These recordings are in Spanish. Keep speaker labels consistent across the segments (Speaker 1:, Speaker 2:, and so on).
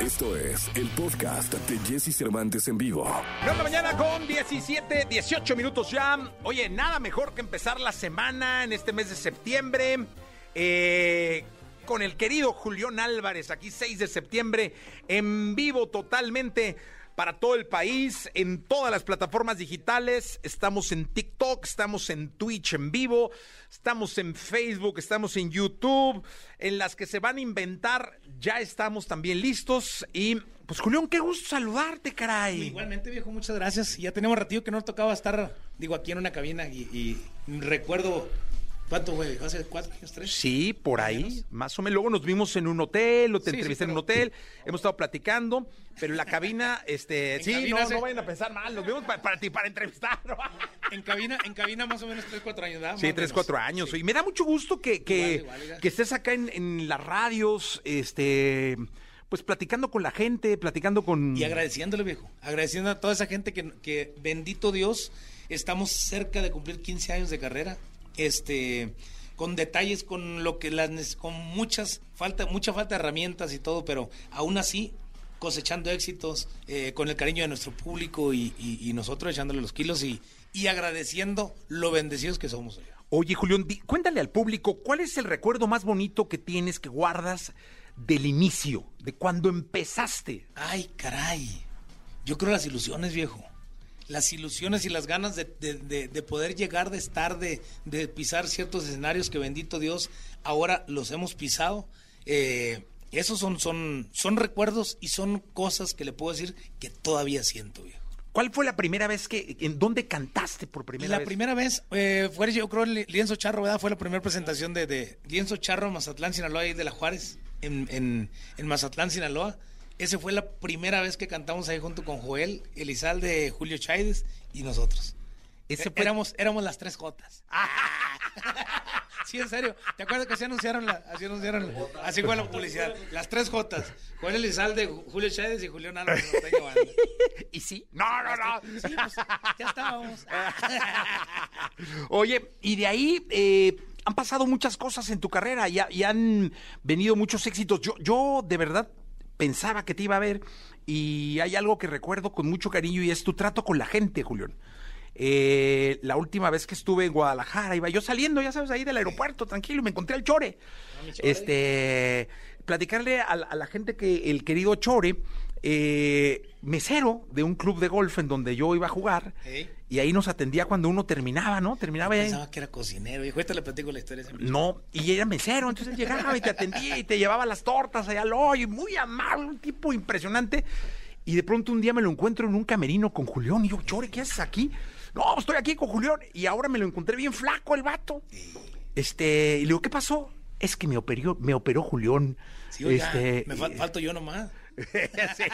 Speaker 1: Esto es el podcast de Jesse Cervantes en vivo.
Speaker 2: 9 de la mañana con 17, 18 minutos ya. Oye, nada mejor que empezar la semana en este mes de septiembre. eh, con el querido Julián Álvarez, aquí 6 de septiembre, en vivo totalmente para todo el país, en todas las plataformas digitales. Estamos en TikTok, estamos en Twitch en vivo, estamos en Facebook, estamos en YouTube, en las que se van a inventar, ya estamos también listos. Y pues Julián, qué gusto saludarte, caray.
Speaker 3: Igualmente, viejo, muchas gracias. Ya tenemos ratito que no tocaba estar, digo, aquí en una cabina y recuerdo, ¿cuánto, güey? ¿Hace cuatro años, tres?
Speaker 2: Sí, por ahí,
Speaker 3: menos.
Speaker 2: más o menos. Luego nos vimos en un hotel, o te
Speaker 3: Sí,
Speaker 2: entrevisté
Speaker 3: sí,
Speaker 2: en un hotel, hemos estado platicando, pero en la cabina, este,
Speaker 3: En
Speaker 2: sí,
Speaker 3: cabina
Speaker 2: no,
Speaker 3: hace-
Speaker 2: no vayan a pensar mal, nos vimos para, para ti, para entrevistar.
Speaker 3: En cabina, en cabina más o menos tres, cuatro años, ¿verdad?
Speaker 2: Sí, tres, cuatro años.
Speaker 3: Sí.
Speaker 2: Y me da mucho gusto que, que,
Speaker 3: Igual, igual, igual.
Speaker 2: que estés acá en, en las radios, este, pues platicando con la gente, platicando con...
Speaker 3: Y agradeciéndole, viejo. Agradeciendo a toda esa gente que, que, bendito Dios, estamos cerca de cumplir 15 años de carrera. Este con detalles, con lo que las con muchas falta, mucha falta de herramientas y todo, pero aún así cosechando éxitos, eh, con el cariño de nuestro público y, y- y nosotros echándole los kilos y, y agradeciendo lo bendecidos que somos.
Speaker 2: Oye, Julián, di- cuéntale al público, ¿cuál es el recuerdo más bonito que tienes, que guardas del inicio, de cuando empezaste?
Speaker 3: Ay, caray. Yo creo las ilusiones, viejo. Las ilusiones y las ganas de, de- de- de poder llegar, de estar, de, de pisar ciertos escenarios que bendito Dios ahora los hemos pisado. Eh, esos son, son, son recuerdos y son cosas que le puedo decir que todavía siento, viejo.
Speaker 2: ¿Cuál fue la primera vez que, en dónde cantaste por primera
Speaker 3: la
Speaker 2: vez?
Speaker 3: primera vez eh, fue, yo creo, en Lienzo Charro, ¿verdad? Fue la primera presentación de, de Lienzo Charro Mazatlán, Sinaloa, y de la Juárez, en, en, en Mazatlán, Sinaloa. Esa fue la primera vez que cantamos ahí junto con Joel, Elizalde, Julio Chaides y nosotros.
Speaker 2: Ese
Speaker 3: Ese
Speaker 2: fue-
Speaker 3: éramos, éramos las tres Jotas. sí, en serio. ¿Te acuerdas que así anunciaron la, así anunciaron, la- así fue la publicidad? Las tres Jotas. Joel Elizalde, Julio Chaides y Julián Álvarez.
Speaker 2: ¿Y sí? No, no, no.
Speaker 3: Sí, pues, ya estábamos.
Speaker 2: Oye, y de ahí eh, han pasado muchas cosas en tu carrera y, y han venido muchos éxitos. Yo, yo de verdad pensaba que te iba a ver y hay algo que recuerdo con mucho cariño y es tu trato con la gente, Julián. Eh, la última vez que estuve en Guadalajara, iba yo saliendo, ya sabes, ahí del aeropuerto, tranquilo, y me encontré al Chore. Este, platicarle a, la- a la gente que el querido Chore, eh, mesero de un club de golf en donde yo iba a jugar. Y ahí nos atendía cuando uno terminaba, ¿no? Terminaba y-
Speaker 3: Pensaba que era cocinero. Y ahorita le platico la historia.
Speaker 2: no, y era mesero, entonces él llegaba y te atendía y te llevaba las tortas allá al hoyo, y muy amable, un tipo impresionante. Y de pronto un día me lo encuentro en un camerino con Julián, y yo, Chore, ¿qué haces aquí? No, estoy aquí con Julián, y ahora me lo encontré bien flaco el vato. Este, y le digo, ¿qué pasó? Es que me operó, me operó Julián.
Speaker 3: Sí, oiga,
Speaker 2: este,
Speaker 3: me fal- falto yo nomás.
Speaker 2: Sí.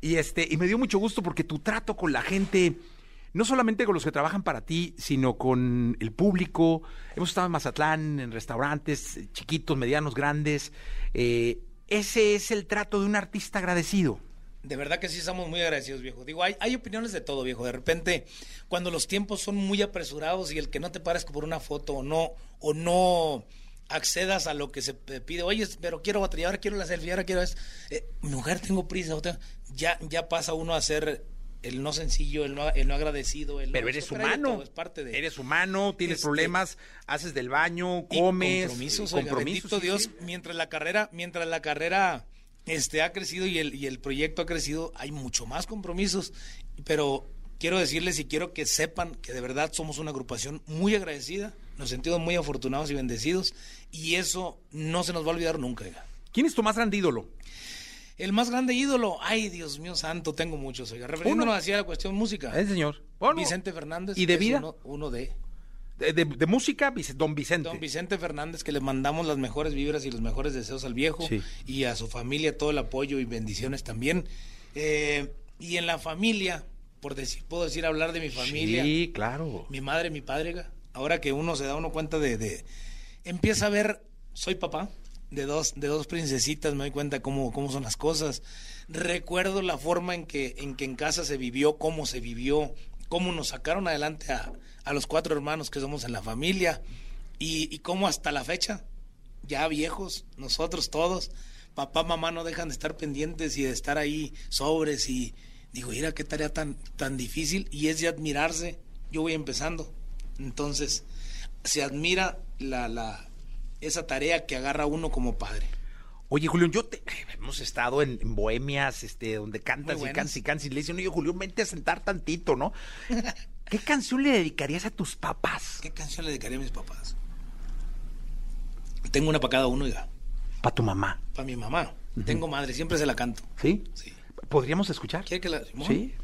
Speaker 2: Y este, y me dio mucho gusto porque tu trato con la gente, no solamente con los que trabajan para ti, sino con el público. Hemos estado en Mazatlán, en restaurantes chiquitos, medianos, grandes. Eh, ese es el trato de un artista agradecido.
Speaker 3: De verdad que sí estamos muy agradecidos, viejo. Digo, hay, opiniones de todo, viejo. De repente, cuando los tiempos son muy apresurados y el que no te parezca por una foto o no, o no accedas a lo que se pide, oye, pero quiero ahora quiero la selfie, ahora quiero. Eh, mujer, tengo prisa. Ya, ya pasa uno a ser el no sencillo, el no, el no agradecido. El no-
Speaker 2: Pero eres
Speaker 3: hay de
Speaker 2: humano.
Speaker 3: todo, es parte de...
Speaker 2: Eres humano, tienes
Speaker 3: Este,
Speaker 2: problemas, haces del baño, comes.
Speaker 3: compromisos, oiga,
Speaker 2: compromisos,
Speaker 3: bendito
Speaker 2: sí,
Speaker 3: Dios,
Speaker 2: sí.
Speaker 3: mientras la carrera, mientras la carrera este ha crecido y el, y el proyecto ha crecido, hay mucho más compromisos, pero quiero decirles y quiero que sepan que de verdad somos una agrupación muy agradecida, nos sentimos muy afortunados y bendecidos y eso no se nos va a olvidar nunca. oiga.
Speaker 2: ¿Quién es tu más grande ídolo?
Speaker 3: El más grande ídolo, ay Dios mío santo, tengo muchos, oiga, refiriéndonos hacia la cuestión música.
Speaker 2: El señor. Bueno,
Speaker 3: Vicente Fernández.
Speaker 2: ¿Y de vida?
Speaker 3: Uno, uno de...
Speaker 2: De, de- de música, don Vicente.
Speaker 3: Don Vicente Fernández, que le mandamos las mejores vibras y los mejores deseos al viejo
Speaker 2: Sí.
Speaker 3: y a su familia todo el apoyo y bendiciones también. Eh, y en la familia, por decir, puedo decir hablar de mi familia,
Speaker 2: Sí, claro.
Speaker 3: mi madre, mi padre, ahora que uno se da uno cuenta de, de- empieza a ver, soy papá de dos, de dos princesitas, me doy cuenta cómo, cómo son las cosas. Recuerdo la forma en que, en que en casa se vivió, cómo se vivió, cómo nos sacaron adelante a, a los cuatro hermanos que somos en la familia y, y cómo hasta la fecha, ya viejos, nosotros todos, papá, mamá no dejan de estar pendientes y de estar ahí sobres y digo, mira qué tarea tan, tan difícil y es de admirarse. Yo voy empezando. Entonces, se admira la, la, esa tarea que agarra uno como padre.
Speaker 2: Oye, Julián, yo te, hemos estado en, en bohemias, este, donde cantas y cantas y cantas y le dicen, oye, Julián, vente a sentar tantito, ¿no? ¿Qué canción le dedicarías a tus papás?
Speaker 3: ¿Qué canción le dedicaría a mis papás? Tengo una para cada uno, ya.
Speaker 2: Para tu mamá,
Speaker 3: Para mi mamá. Tengo madre, siempre se la canto.
Speaker 2: ¿sí?
Speaker 3: Sí.
Speaker 2: ¿Podríamos escuchar?
Speaker 3: ¿Quiere que la.? Simón?
Speaker 2: Sí.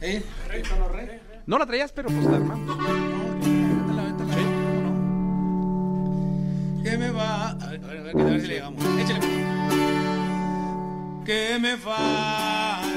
Speaker 3: ¿Eh? No
Speaker 2: la traías, pero pues la armamos.
Speaker 3: ¿Qué me va? A ver, a ver, a ver, si le llegamos. Échale. ¿Qué me falta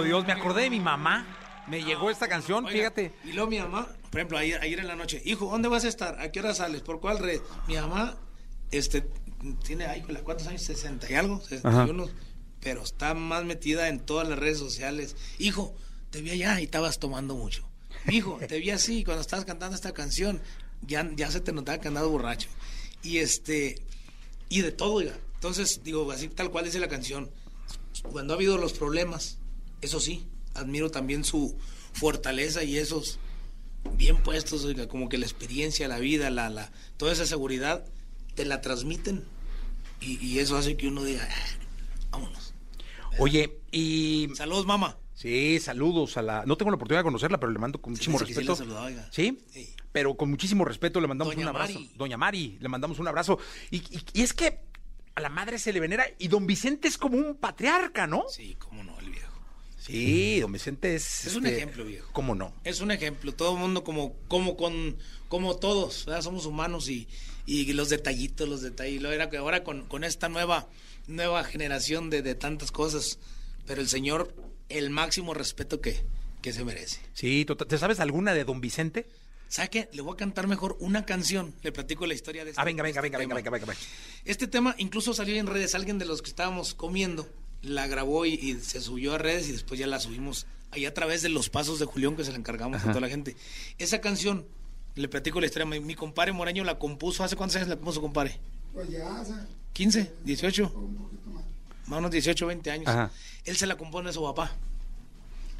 Speaker 3: bendito Dios,
Speaker 2: me acordé de mi mamá. Me llegó esta canción,
Speaker 3: Oiga,
Speaker 2: fíjate.
Speaker 3: Y luego mi mamá, por ejemplo, ayer, ayer en la noche, hijo, ¿dónde vas a estar? ¿A qué hora sales? ¿Por cuál red? Mi mamá, este, tiene, ay, ¿cuántos años? 60 y algo, 61, pero está más metida en todas las redes sociales. Hijo, te vi allá y estabas tomando mucho. Hijo, te vi así cuando estabas cantando esta canción, ya, ya se te notaba que andabas borracho. Y este, y de todo, oiga. Entonces, digo, así tal cual dice la canción. Cuando ha habido los problemas, eso sí, admiro también su fortaleza y esos bien puestos, oiga, como que la experiencia, la vida, la, la, toda esa seguridad, te la transmiten y, y eso hace que uno diga, "Ah, vámonos.
Speaker 2: Oye, y...
Speaker 3: Saludos, mamá.
Speaker 2: Sí, saludos a la... No tengo la oportunidad de conocerla, pero le mando con muchísimo
Speaker 3: sí
Speaker 2: respeto.
Speaker 3: saludaba, oiga.
Speaker 2: ¿Sí?
Speaker 3: Sí.
Speaker 2: Pero con muchísimo respeto le mandamos
Speaker 3: Doña
Speaker 2: un abrazo.
Speaker 3: Mari.
Speaker 2: Doña Mari, le mandamos un abrazo. Y, y- y es que a la madre se le venera y don Vicente es como un patriarca, ¿no?
Speaker 3: Sí, cómo no, el viejo.
Speaker 2: Sí, don Vicente es... este,
Speaker 3: Es un ejemplo, viejo.
Speaker 2: ¿Cómo no?
Speaker 3: Es un ejemplo, todo el mundo como, como con, como todos, ¿verdad? somos humanos y, y los detallitos, los detalles. Lo era que ahora con, con esta nueva, nueva generación de, de tantas cosas, pero el señor, el máximo respeto que, que se merece.
Speaker 2: Sí, total- ¿te sabes alguna de don Vicente?
Speaker 3: ¿Sabe qué? Le voy a cantar mejor una canción. Le platico la historia de este
Speaker 2: Ah, venga, venga,
Speaker 3: este
Speaker 2: venga, venga, venga, venga, venga.
Speaker 3: Este tema incluso salió en redes. Alguien de los que estábamos comiendo la grabó y, y se subió a redes y después ya la subimos ahí a través de los pasos de Julián que se la encargamos a toda la gente. Esa canción, le platico la historia. Mi, mi compadre Moreño la compuso. ¿Hace cuántos años la compuso, compadre?
Speaker 4: Pues ya, o sea,
Speaker 3: ¿15? ¿18?
Speaker 4: un poquito más.
Speaker 3: Más o menos 18, 20 años.
Speaker 2: Ajá.
Speaker 3: Él se la compone a su papá.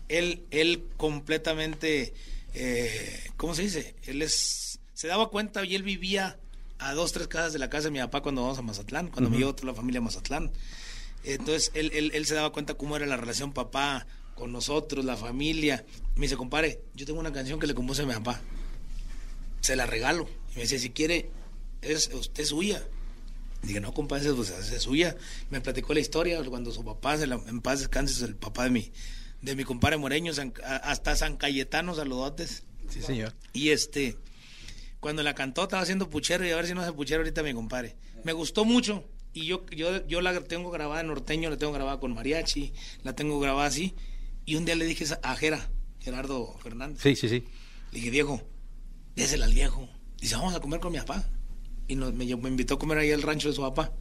Speaker 3: Él, él completamente, eh, ¿cómo se dice? Él es, se daba cuenta y él vivía a dos, tres casas de la casa de mi papá cuando vamos a Mazatlán, cuando me llevó toda la familia a Mazatlán. Entonces él, él, él se daba cuenta cómo era la relación papá con nosotros, la familia. Me dice, compadre, yo tengo una canción que le compuse a mi papá. Se la regalo. Y me dice, si quiere, es usted suya. Dije, no, compadre, pues es suya. Me platicó la historia cuando su papá, se la- en paz descanse, es el papá de mi, de mi compadre Moreño, San- hasta San Cayetano, saludotes.
Speaker 2: Sí, señor.
Speaker 3: Y este, cuando la cantó, estaba haciendo puchero y a ver si no hace puchero ahorita mi compadre. Me gustó mucho y yo, yo, yo la tengo grabada en norteño, la tengo grabada con mariachi, la tengo grabada así. Y un día le dije a Jera, Gerardo Fernández,
Speaker 2: Sí, sí, sí.
Speaker 3: le dije, viejo, désela al viejo. Dice, vamos a comer con mi papá. Y nos, me, me invitó a comer ahí al rancho de su papá.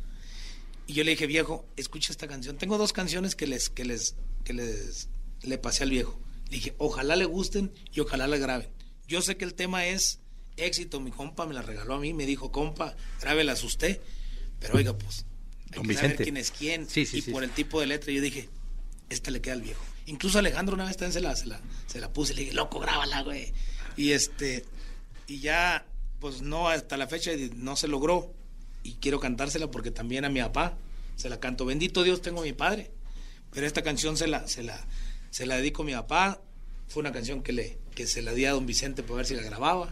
Speaker 3: Y yo le dije, viejo, escucha esta canción. Tengo dos canciones que les, que les, que les, le pasé al viejo. Le dije, ojalá le gusten y ojalá la graben. Yo sé que el tema es éxito. Mi compa me la regaló a mí, me dijo, compa, grábelas usted. Pero oiga, pues, hay
Speaker 2: Don
Speaker 3: que saber quién es quién.
Speaker 2: Sí, sí,
Speaker 3: y
Speaker 2: sí,
Speaker 3: por el tipo de letra, yo dije, esta le queda al viejo. Incluso Alejandro una vez también se la, se la, se la puse, le dije, loco, grábala, güey. Y este, y ya, pues no, hasta la fecha no se logró. Y quiero cantársela porque también a mi papá se la canto. Bendito Dios, tengo a mi padre. Pero esta canción se la, se la, se la dedico a mi papá. Fue una canción que, le, que se la di a don Vicente para ver si la grababa.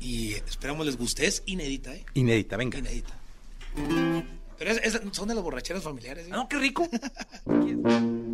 Speaker 3: Y esperamos les guste. Es inédita, ¿eh?
Speaker 2: Inédita, venga.
Speaker 3: Inédita. Pero es- es- son de las borracheras familiares. ¿eh?
Speaker 2: No, qué rico.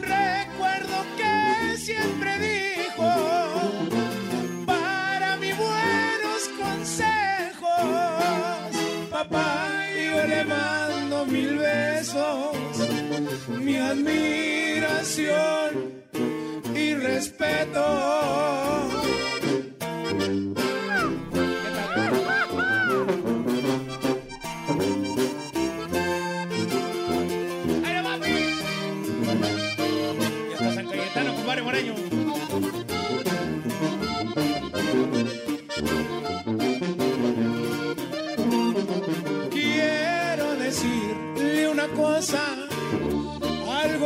Speaker 5: Recuerdo que siempre dijo para mi buenos consejos. Papá, yo le mando mil besos, mi admiración y respeto.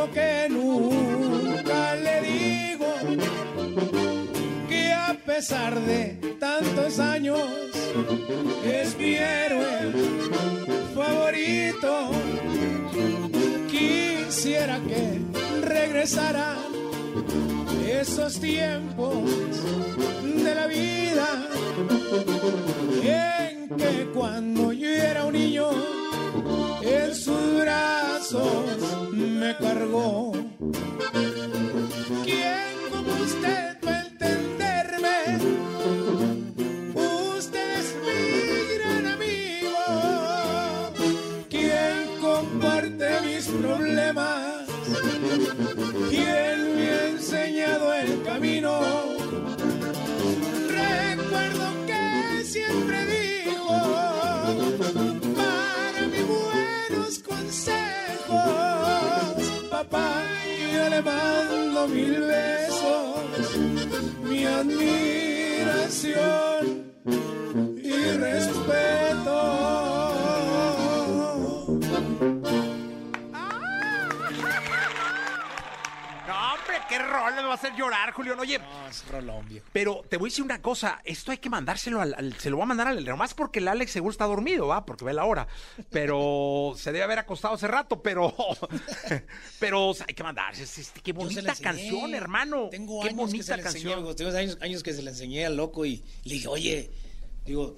Speaker 5: Que nunca le digo, que a pesar de tantos años es mi héroe favorito. Quisiera que regresara esos tiempos de la vida en que cuando yo era un niño en sus brazos me cargó. Papá, yo le mando mil besos, mi admiración y respeto.
Speaker 2: No, hombre, qué rol me va a hacer llorar, Julián. Oye,
Speaker 3: es rolón, viejo.
Speaker 2: pero te voy a decir una cosa. Esto hay que mandárselo al, al- se lo voy a mandar al nomás porque el Alex seguro está dormido, va, porque ve la hora. Pero se debe haber acostado hace rato, pero, pero o sea, hay que mandarse. Es- es- qué
Speaker 3: Yo se
Speaker 2: bonita
Speaker 3: enseñé.
Speaker 2: canción, hermano.
Speaker 3: Tengo
Speaker 2: qué
Speaker 3: años que
Speaker 2: bonita
Speaker 3: se la enseñé,
Speaker 2: canción.
Speaker 3: tengo años, años que se la enseñé al loco y le dije, oye, digo,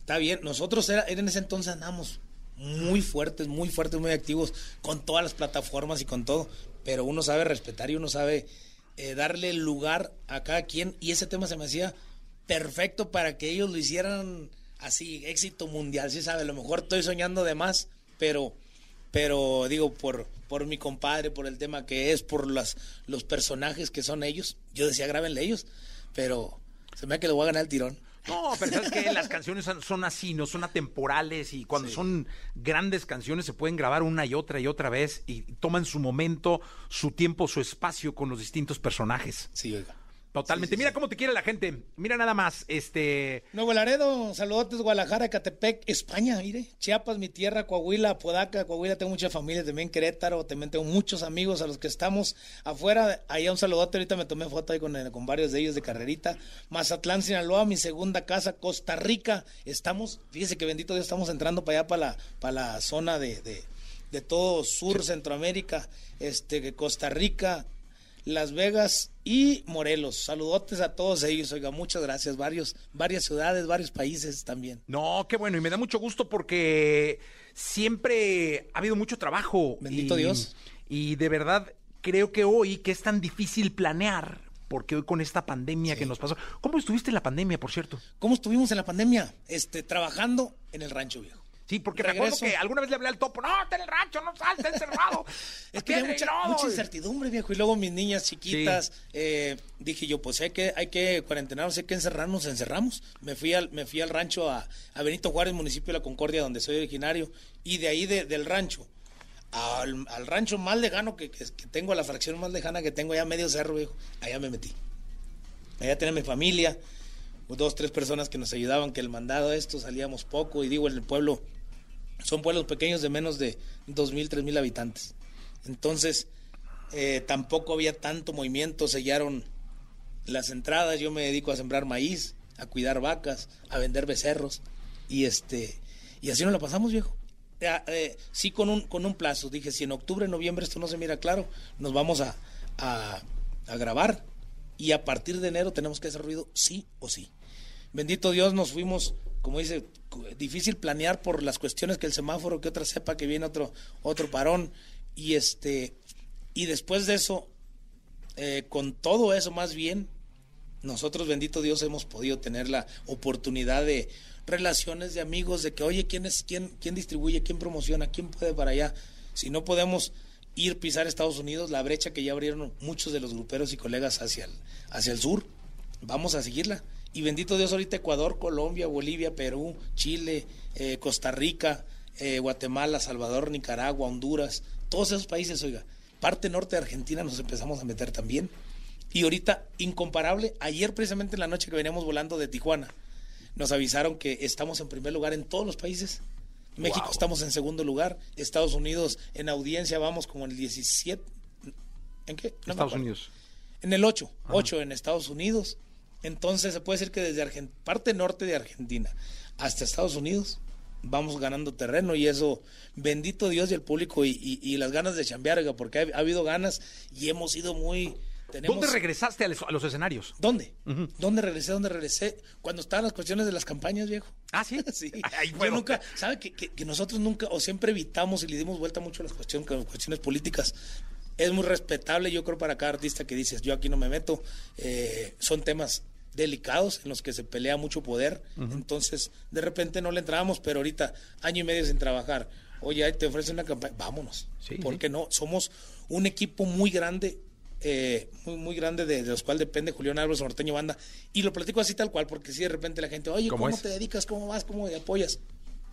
Speaker 3: está bien, nosotros era, en ese entonces andamos muy fuertes, muy fuertes, muy activos con todas las plataformas y con todo, pero uno sabe respetar y uno sabe eh, darle lugar a cada quien y ese tema se me hacía perfecto para que ellos lo hicieran así, éxito mundial, sí sabe, a lo mejor estoy soñando de más, pero pero digo por por mi compadre, por el tema que es, por las los personajes que son ellos. Yo decía, grábenle ellos, pero se me da que le voy a ganar el tirón.
Speaker 2: No, pero sabes que las canciones son- así, no son atemporales y cuando son grandes canciones se pueden grabar una y otra y otra vez y toman su momento, su tiempo, su espacio con los distintos personajes.
Speaker 3: Sí, oiga.
Speaker 2: Totalmente. Mira cómo te quiere la gente. Mira nada más, este,
Speaker 3: Nuevo Laredo, saludotes, Guadalajara, Catepec, España, mire, Chiapas, mi tierra, Coahuila, Podaca, Coahuila, tengo mucha familia, también Querétaro, también tengo muchos amigos a los que estamos afuera, allá un saludote, ahorita me tomé foto ahí con, con varios de ellos de carrerita, Mazatlán, Sinaloa, mi segunda casa, Costa Rica, estamos, fíjese que bendito Dios, estamos entrando para allá, para la, para la zona de, de, de todo Sur, Centroamérica, este, Costa Rica, las Vegas y Morelos. Saludotes a todos ellos, oiga, muchas gracias. Varios, varias ciudades, varios países también.
Speaker 2: No, qué bueno, y me da mucho gusto porque siempre ha habido mucho trabajo.
Speaker 3: Bendito
Speaker 2: y-
Speaker 3: Dios.
Speaker 2: Y de verdad, creo que hoy, que es tan difícil planear, porque hoy con esta pandemia que nos pasó. ¿Cómo estuviste en la pandemia, por cierto?
Speaker 3: ¿Cómo estuvimos en la pandemia? Este, trabajando en el rancho viejo.
Speaker 2: Sí, porque me acuerdo
Speaker 3: Regreso.
Speaker 2: que alguna vez le hablé al topo, no, está en el rancho, no salte encerrado.
Speaker 3: Es que había mucha,
Speaker 2: lodo".
Speaker 3: mucha incertidumbre, viejo. Y luego mis niñas chiquitas, eh, dije yo, pues hay que, hay que cuarentenarnos, hay que encerrarnos, encerramos. Me fui al, me fui al rancho a, a Benito Juárez, municipio de La Concordia, donde soy originario. Y de ahí de- del rancho al, al rancho más lejano que, que, que tengo, a la fracción más lejana que tengo, allá medio cerro, viejo, allá me metí. Allá tenía mi familia, dos, tres personas que nos ayudaban, que el mandado esto salíamos poco. Y digo, en el pueblo son pueblos pequeños de menos de dos mil, tres mil habitantes. Entonces, eh, tampoco había tanto movimiento, sellaron las entradas, yo me dedico a sembrar maíz, a cuidar vacas, a vender becerros, y este, y así nos la pasamos, viejo. Eh, sí con un, con un plazo, dije, si en octubre, noviembre esto no se mira claro, nos vamos a, a, a grabar, y a partir de enero tenemos que hacer ruido sí o sí. Bendito Dios, nos fuimos, como dice, difícil planear por las cuestiones que el semáforo, que otra sepa que viene otro, otro parón. Y este, y después de eso, eh, con todo eso más bien, nosotros, bendito Dios, hemos podido tener la oportunidad de relaciones de amigos, de que, oye, ¿quién es, quién, quién distribuye, quién promociona, quién puede para allá? Si no podemos ir pisar Estados Unidos, la brecha que ya abrieron muchos de los gruperos y colegas hacia el, hacia el sur, vamos a seguirla. Y bendito Dios, ahorita Ecuador, Colombia, Bolivia, Perú, Chile, eh, Costa Rica, eh, Guatemala, Salvador, Nicaragua, Honduras, todos esos países, oiga, parte norte de Argentina nos empezamos a meter también. Y ahorita, incomparable, ayer precisamente en la noche que veníamos volando de Tijuana, nos avisaron que estamos en primer lugar en todos los países. México
Speaker 2: Wow.
Speaker 3: estamos en segundo lugar, Estados Unidos en audiencia vamos como en el 17. ¿En qué? No
Speaker 2: Estados. Unidos.
Speaker 3: En el 8, 8 en Estados Unidos. Entonces se puede decir que desde Argen- parte norte de Argentina hasta Estados Unidos vamos ganando terreno y eso, bendito Dios y el público y, y- y las ganas de chambear, porque ha, ha habido ganas y hemos sido muy... Tenemos,
Speaker 2: ¿Dónde regresaste a los, a los escenarios?
Speaker 3: ¿Dónde? ¿Dónde regresé? ¿Dónde regresé? Cuando estaban las cuestiones de las campañas, viejo.
Speaker 2: Ah, ¿sí?
Speaker 3: Sí.
Speaker 2: Ahí
Speaker 3: Yo
Speaker 2: fueron.
Speaker 3: nunca, ¿sabe que, que- que nosotros nunca o siempre evitamos y le dimos vuelta mucho a las cuestiones, con las cuestiones políticas? Es muy respetable, yo creo, para cada artista que dices, yo aquí no me meto. Eh, son temas delicados en los que se pelea mucho poder. Entonces, de repente no le entramos, pero ahorita, año y medio sin trabajar. Oye, te ofrecen una campaña, vámonos.
Speaker 2: Sí,
Speaker 3: ¿Por
Speaker 2: sí.
Speaker 3: qué no? Somos un equipo muy grande eh, muy, muy grande de, de los cuales depende Julián Álvarez Norteño Banda. Y lo platico así tal cual, porque si de repente la gente, oye,
Speaker 2: ¿Cómo
Speaker 3: ¿cómo, te dedicas? ¿Cómo vas? ¿Cómo te apoyas?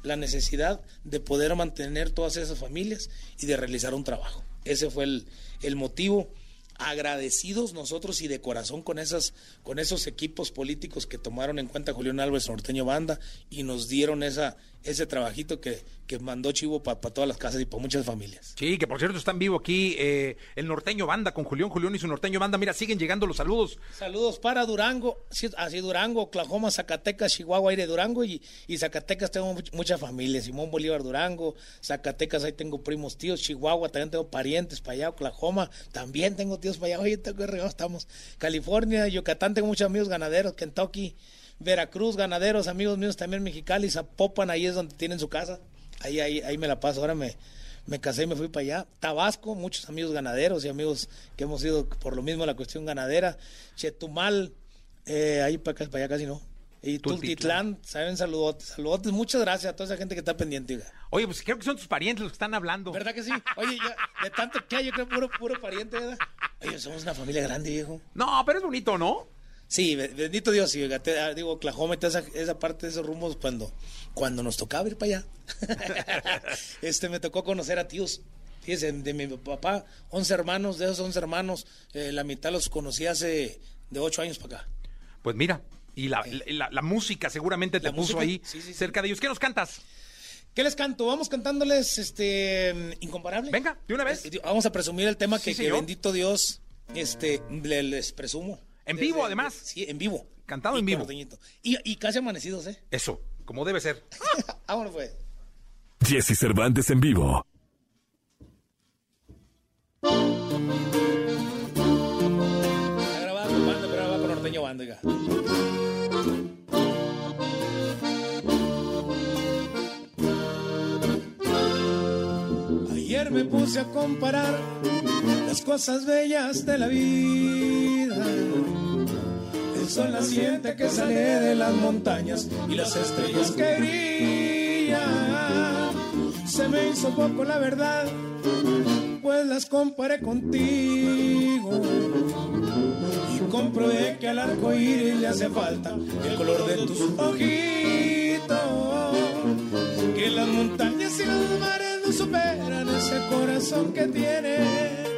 Speaker 3: La necesidad de poder mantener todas esas familias y de realizar un trabajo. Ese fue el, el motivo. Agradecidos nosotros y de corazón con esas, con esos equipos políticos que tomaron en cuenta Julián Álvarez Norteño Banda y nos dieron esa, ese trabajito que, que mandó Chivo para todas las casas y para muchas familias.
Speaker 2: Sí, que por cierto está en vivo aquí eh, el norteño banda con Julián Julián y su norteño banda. Mira, siguen llegando los saludos.
Speaker 3: Saludos para Durango, sí, así Durango, Oklahoma, Zacatecas, Chihuahua, aire Durango y, y Zacatecas tengo much- mucha familia, Simón Bolívar Durango, Zacatecas ahí tengo primos tíos, Chihuahua también tengo parientes para allá, Oklahoma también tengo tíos para allá, oye, tengo regados, estamos, California, Yucatán tengo muchos amigos ganaderos, Kentucky, Veracruz, ganaderos, amigos míos también Mexicali, Zapopan, ahí es donde tienen su casa, ahí, ahí, ahí me la paso, ahora me, me casé y me fui para allá. Tabasco, muchos amigos ganaderos y amigos que hemos ido por lo mismo la cuestión ganadera. Chetumal, eh, ahí para, acá, para allá casi no. Y
Speaker 2: Tultitlán.
Speaker 3: Saben, saludotes, saludotes. Muchas gracias a toda esa gente que está pendiente. oiga.
Speaker 2: Oye, pues creo que son tus parientes los que están hablando.
Speaker 3: ¿Verdad que sí? Oye, ya, de tanto que hay, yo creo puro, puro pariente, ¿verdad? Oye, somos una familia grande, viejo.
Speaker 2: No, pero es bonito, ¿no?
Speaker 6: Sí, be- bendito Dios, te- ah, digo, Oklahoma y esa, esa parte de esos rumbos cuando, cuando nos tocaba ir para allá. este, me tocó conocer a tíos. Fíjese, de mi papá, 11 hermanos, de esos 11 hermanos, eh, la mitad los conocí hace de 8 años para acá.
Speaker 2: Pues mira, y la, la- la música seguramente te
Speaker 6: La
Speaker 2: puso
Speaker 6: música,
Speaker 2: ahí
Speaker 6: sí, sí, sí.
Speaker 2: cerca de ellos. ¿Qué nos cantas?
Speaker 6: ¿Qué les canto? Vamos cantándoles este incomparable.
Speaker 2: Venga, de una vez.
Speaker 6: Eh, Vamos a presumir el tema que, que bendito Dios este le- les presumo.
Speaker 2: En vivo, además.
Speaker 6: Sí, en vivo.
Speaker 2: Cantado
Speaker 6: Y
Speaker 2: en vivo.
Speaker 6: norteñito. Y, y casi amanecidos, ¿eh?
Speaker 2: Eso, como debe ser.
Speaker 6: Vámonos pues.
Speaker 1: Jesse Cervantes en vivo.
Speaker 6: Está grabada con banda, pero ahora va con norteño banda, oiga.
Speaker 3: Ayer me puse a comparar las cosas bellas de la vida. El sol naciente que sale de las montañas y las estrellas que brillan. Se me hizo poco la verdad, pues las comparé contigo. Y comprobé que al arco iris le hace falta el color de tus ojitos. Que las montañas y los mares no superan ese corazón que tienes.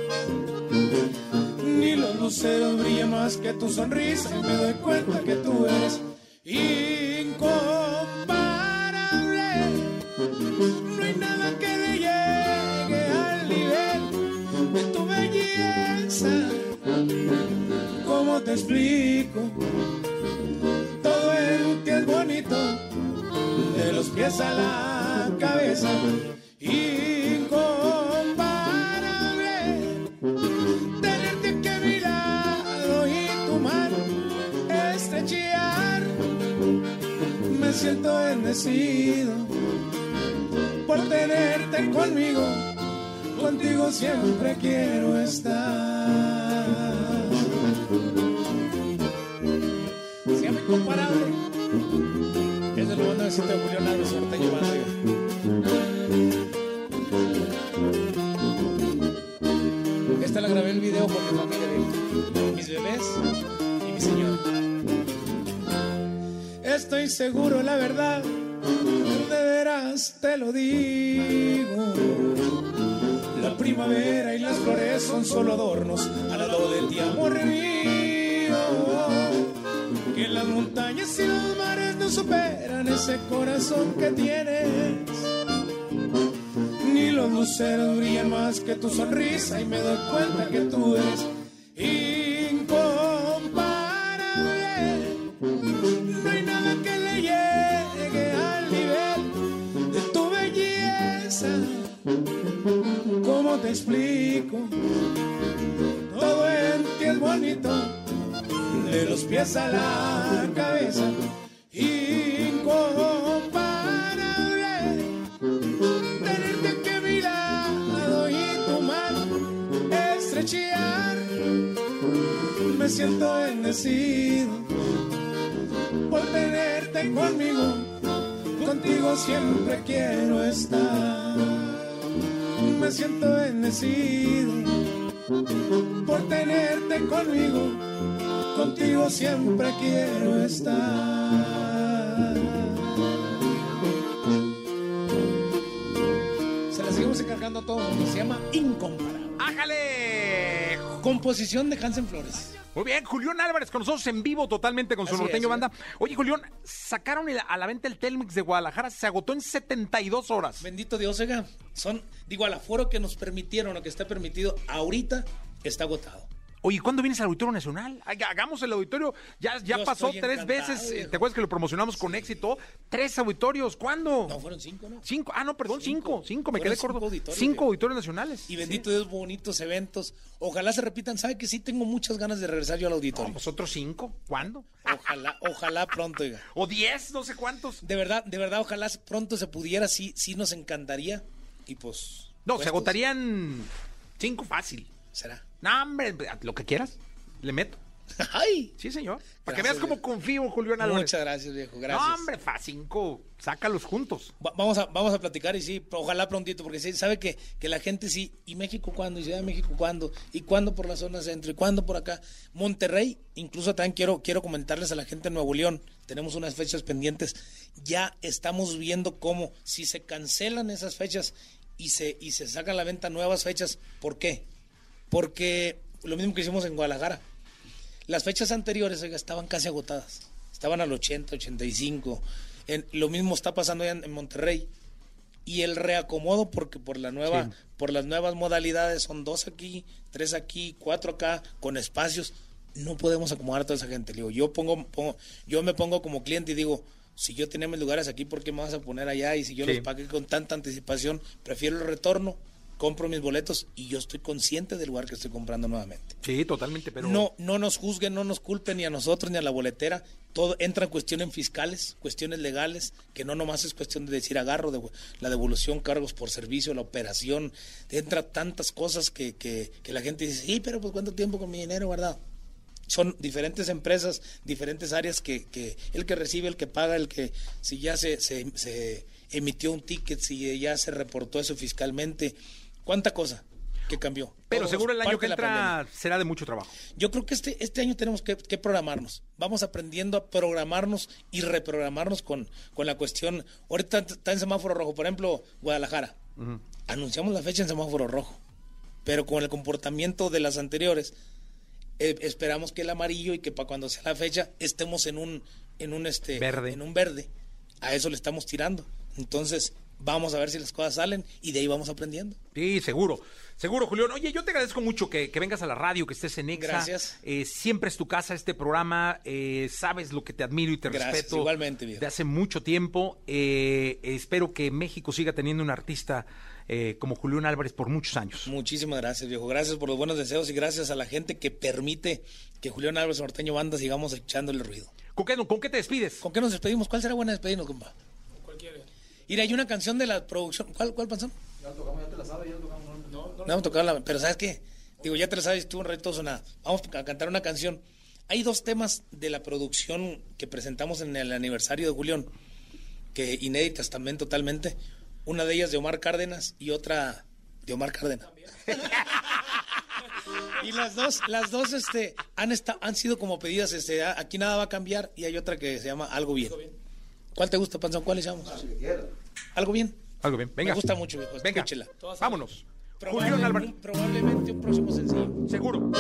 Speaker 3: Ni los luceros brillan más que tu sonrisa y me doy cuenta que tú eres incomparable. No hay nada que le llegue al nivel de tu belleza. ¿Cómo te explico? Todo en ti es bonito, de los pies a la cabeza. Incomparable, siento bendecido por tenerte conmigo. Contigo siempre quiero estar.
Speaker 6: Se llama Incomparable. Es de lo bueno de Sitio Julián banda, oiga. Esta la grabé el video con mi familia, oiga. mis bebés
Speaker 3: Estoy seguro, la verdad, de veras te lo digo. La primavera y las flores son solo adornos al lado de ti, amor mío. Que las montañas y los mares no superan ese corazón que tienes. Ni los luceros brillan más que tu sonrisa y me doy cuenta que tú eres incomparable. Explico? Todo en ti es bonito, de los pies a la cabeza. Incomparable, tenerte aquí a mi lado y tu mano estrechear. Me siento bendecido por tenerte conmigo. Contigo siempre quiero estar. Me siento bendecido por tenerte conmigo. Contigo siempre quiero estar.
Speaker 6: A todo el mundo. Se llama Incomparable.
Speaker 2: ¡Ájale!
Speaker 6: Composición de Hansen Flores.
Speaker 2: Muy bien, Julián Álvarez con nosotros en vivo totalmente con su
Speaker 6: Así
Speaker 2: norteño banda. Oye, Julián, sacaron el- a la venta el Telmex de Guadalajara, se agotó en 72 horas.
Speaker 6: Bendito Dios, oiga. Son, digo, al aforo que nos permitieron o que está permitido ahorita está agotado.
Speaker 2: Oye, ¿cuándo vienes al Auditorio Nacional? Haga- Hagamos el auditorio. Ya, ya
Speaker 6: Yo
Speaker 2: pasó tres veces. eh. ¿Te acuerdas que lo promocionamos con éxito? Tres auditorios. ¿Cuándo?
Speaker 6: No, fueron cinco, ¿no?
Speaker 2: Cinco. Ah, no, perdón, cinco.
Speaker 6: Cinco.
Speaker 2: Cinco, me
Speaker 6: Fueron
Speaker 2: quedé
Speaker 6: cinco
Speaker 2: corto.
Speaker 6: auditorios,
Speaker 2: Cinco auditorios nacionales.
Speaker 6: Y bendito Dios, bonitos eventos. Ojalá se repitan. ¿Sabe que sí tengo muchas ganas de regresar yo al
Speaker 2: No,
Speaker 6: auditorio?
Speaker 2: pues otros cinco. ¿Cuándo?
Speaker 6: Ojalá, ojalá pronto, oiga.
Speaker 2: O diez, no sé cuántos.
Speaker 6: De verdad, de verdad, ojalá pronto se pudiera, sí, sí nos encantaría. Y pues.
Speaker 2: No, se agotarían cinco fácil.
Speaker 6: Será.
Speaker 2: No, hombre, lo que quieras. Le meto.
Speaker 3: ¡Ay!
Speaker 2: Sí, señor. Para que veas cómo
Speaker 3: viejo.
Speaker 2: confío en Julián Álvarez.
Speaker 3: Muchas gracias, viejo. Gracias.
Speaker 2: No, hombre, fa cinco. Sácalos juntos.
Speaker 3: Va- vamos, a, vamos a platicar y sí, ojalá prontito, porque sí, sabe que, que la gente sí, ¿y México cuándo? ¿Y Ciudad de México cuándo? ¿Y cuándo por la zona centro? ¿Y cuándo por acá? Monterrey, incluso también quiero, quiero comentarles a la gente de Nuevo León, tenemos unas fechas pendientes, ya estamos viendo cómo, si se cancelan esas fechas y se, y se sacan a la venta nuevas fechas, ¿por qué? Porque lo mismo que hicimos en Guadalajara, las fechas anteriores oiga, estaban casi agotadas. Estaban al 80, 85. En- lo mismo está pasando ya en, en Monterrey. Y el reacomodo, porque por la nueva,
Speaker 2: Sí.
Speaker 3: por las nuevas modalidades son dos aquí, tres aquí, cuatro acá, con espacios. No podemos acomodar a toda esa gente. Le digo, yo pongo, pongo- yo me pongo como cliente y digo, si yo tenía mis lugares aquí, ¿por qué me vas a poner allá? Y si yo
Speaker 2: Sí.
Speaker 3: los pagué con tanta anticipación, prefiero el retorno, compro mis boletos y yo estoy consciente del lugar que estoy comprando nuevamente.
Speaker 2: Sí, totalmente, pero.
Speaker 3: No, no nos juzguen, no nos culpen ni a nosotros ni a la boletera. Todo entra en cuestiones fiscales, cuestiones legales, que no nomás es cuestión de decir agarro, de, la devolución, cargos por servicio, la operación. Entra tantas cosas que, que, que la gente dice, sí, pero pues cuánto tiempo con mi dinero guardado. Son diferentes empresas, diferentes áreas que, que el que recibe, el que paga, el que si ya se, se, se emitió un ticket, si ya se reportó eso fiscalmente. ¿Cuánta cosa que cambió?
Speaker 2: Pero seguro el año que entra será de mucho trabajo.
Speaker 3: Yo creo que este, este año tenemos que, que programarnos. Vamos aprendiendo a programarnos y reprogramarnos con, con la cuestión. Ahorita está en semáforo rojo, por ejemplo, Guadalajara. Anunciamos la fecha en semáforo rojo, pero con el comportamiento de las anteriores, eh, esperamos que el amarillo y que para cuando sea la fecha estemos en un, en un este,
Speaker 2: Verde.
Speaker 3: en un verde. A eso le estamos tirando. Entonces, vamos a ver si las cosas salen y de ahí vamos aprendiendo.
Speaker 2: Sí, seguro. Seguro, Julián. Oye, yo te agradezco mucho que, que vengas a la radio, que estés en Exa.
Speaker 3: Gracias.
Speaker 2: Eh, siempre es tu casa este programa. eh, sabes lo que te admiro y te
Speaker 3: Gracias,
Speaker 2: respeto.
Speaker 3: igualmente, viejo.
Speaker 2: De hace mucho tiempo. Eh, espero que México siga teniendo un artista eh, como Julián Álvarez por muchos años.
Speaker 3: Muchísimas gracias, viejo. Gracias por los buenos deseos y gracias a la gente que permite que Julián Álvarez Norteño Banda sigamos echándole ruido.
Speaker 2: ¿Con qué, con qué te despides?
Speaker 3: ¿Con qué nos despedimos? ¿Cuál será buena despedirnos, compa? Cualquiera. Mira, hay una canción de la producción. ¿Cuál, cuál pasó? Ya tocamos, ya te la sabes, ya tocamos. No, no, vamos a tocarla, pero ¿sabes qué? Digo, ya te la sabes, tú un reto sonada. Vamos a cantar una canción. Hay dos temas de la producción que presentamos en el aniversario de Julián, que inéditas también totalmente. Una de ellas de Omar Cárdenas y otra de Omar Cárdenas. Y las dos, las dos este, han, esta- han sido como pedidas, este, a- aquí nada va a cambiar y hay otra que se llama Algo Bien. ¿Cuál te gusta, Panzón? ¿Cuál le llamos? Algo Bien.
Speaker 2: Algo bien. Venga.
Speaker 3: Me gusta mucho, viejo.
Speaker 2: Venga.
Speaker 3: Escúchela.
Speaker 2: Vámonos. Julián Álvarez.
Speaker 3: probablemente un próximo sencillo.
Speaker 2: Seguro.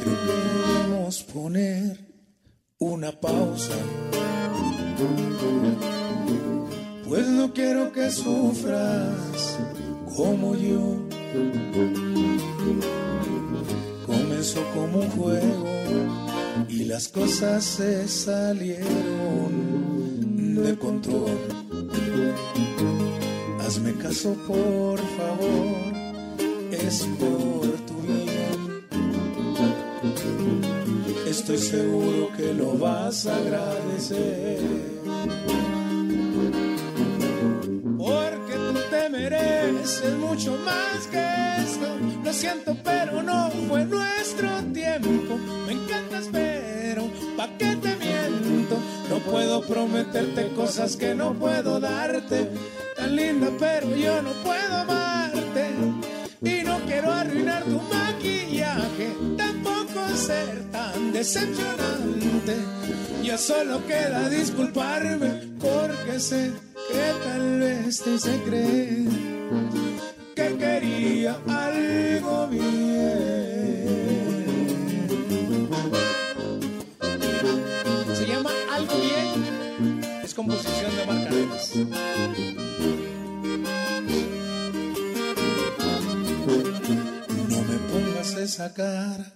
Speaker 5: Creo que debemos poner una pausa. Pues no quiero que sufras como yo. Comenzó como un juego y las cosas se salieron de control. Hazme caso, por favor, es por tu bien. Estoy seguro que lo vas a agradecer. Mereces mucho más que esto. Lo siento, pero no fue nuestro tiempo. Me encantas, pero ¿pa' qué te miento? No puedo prometerte cosas que no puedo darte. Tan linda, pero yo no puedo amarte. Y no quiero arruinar tu maquillaje, tampoco ser tan decepcionante. Ya solo queda disculparme porque sé que tal vez te hice creer algo bien. Se llama Algo Bien, es composición de Marc Arenas. No me pongas esa cara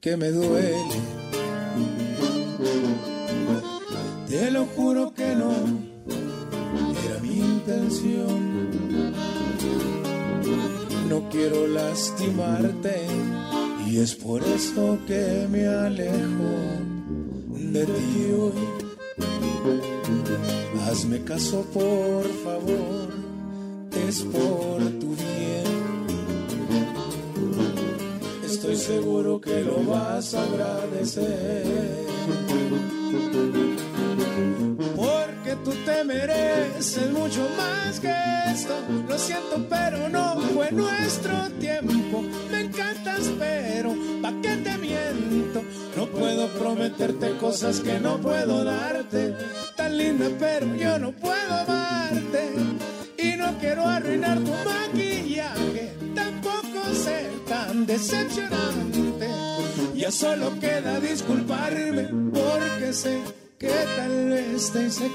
Speaker 5: que me duele. Te lo juro que no era mi intención. No quiero lastimarte y es por eso que me alejo de ti hoy.
Speaker 3: Hazme caso, por favor, es por tu bien. Estoy seguro que lo vas a agradecer. Mereces mucho más que esto. Lo siento, pero no fue nuestro tiempo. Me encantas, pero ¿pa' qué te miento? No puedo prometerte cosas que no puedo darte. Tan linda, pero yo no puedo amarte. Y no quiero arruinar tu maquillaje. Tampoco ser tan decepcionante. Ya solo queda disculparme porque sé que tal vez te hice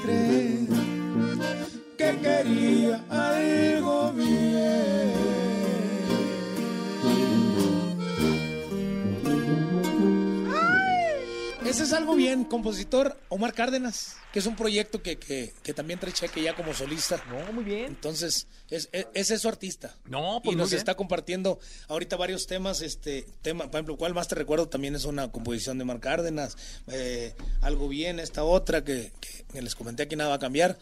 Speaker 3: que quería algo bien. Ese es algo bien, compositor Omar Cárdenas, que es un proyecto que, que, que también trae cheque ya como solista.
Speaker 2: No, muy bien.
Speaker 3: Entonces, es, es, ese es su artista.
Speaker 2: No, pues
Speaker 3: y
Speaker 2: muy
Speaker 3: nos
Speaker 2: bien.
Speaker 3: está compartiendo ahorita varios temas. Este tema, por ejemplo, ¿cuál más te recuerdo? También es una composición de Omar Cárdenas. eh, algo bien, esta otra que, que- que les comenté aquí nada va a cambiar.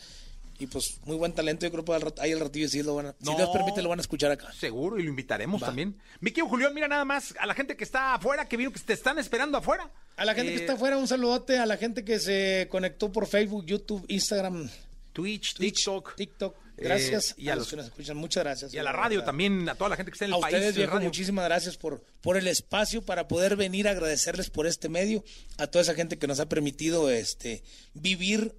Speaker 3: Y pues muy buen talento, yo creo que al ahí el ratillo sí lo van a, si. Dios permite lo van a escuchar acá.
Speaker 2: Seguro, y lo invitaremos
Speaker 3: Va.
Speaker 2: también. Mi querido Julián, mira nada más a la gente que está afuera, que vino que te están esperando afuera.
Speaker 3: A la gente
Speaker 2: Eh,
Speaker 3: que está afuera, un saludote. A la gente que se conectó por Facebook, YouTube, Instagram,
Speaker 2: Twitch,
Speaker 3: Twitch,
Speaker 2: TikTok.
Speaker 3: TikTok. Gracias.
Speaker 2: Eh, y a
Speaker 3: a los
Speaker 2: los-
Speaker 3: que nos escuchan, muchas gracias.
Speaker 2: Y a la radio también, a toda la gente que está en el
Speaker 3: A
Speaker 2: país.
Speaker 3: ustedes, viejo, muchísimas gracias por, por el espacio para poder venir a agradecerles por este medio, a toda esa gente que nos ha permitido este vivir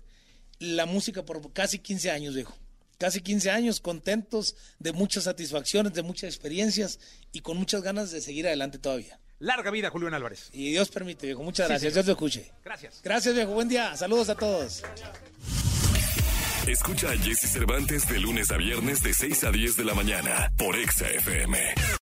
Speaker 3: la música por casi 15 años, viejo. Casi 15 años, contentos, de muchas satisfacciones, de muchas experiencias y con muchas ganas de seguir adelante todavía.
Speaker 2: Larga vida, Julián Álvarez.
Speaker 3: Y Dios permite, viejo. Muchas gracias. Dios lo escuche.
Speaker 2: Gracias.
Speaker 3: Gracias, viejo. Buen día. Saludos a todos.
Speaker 1: Escucha a Jesse Cervantes de lunes a viernes de 6 a 10 de la mañana por Exa FM.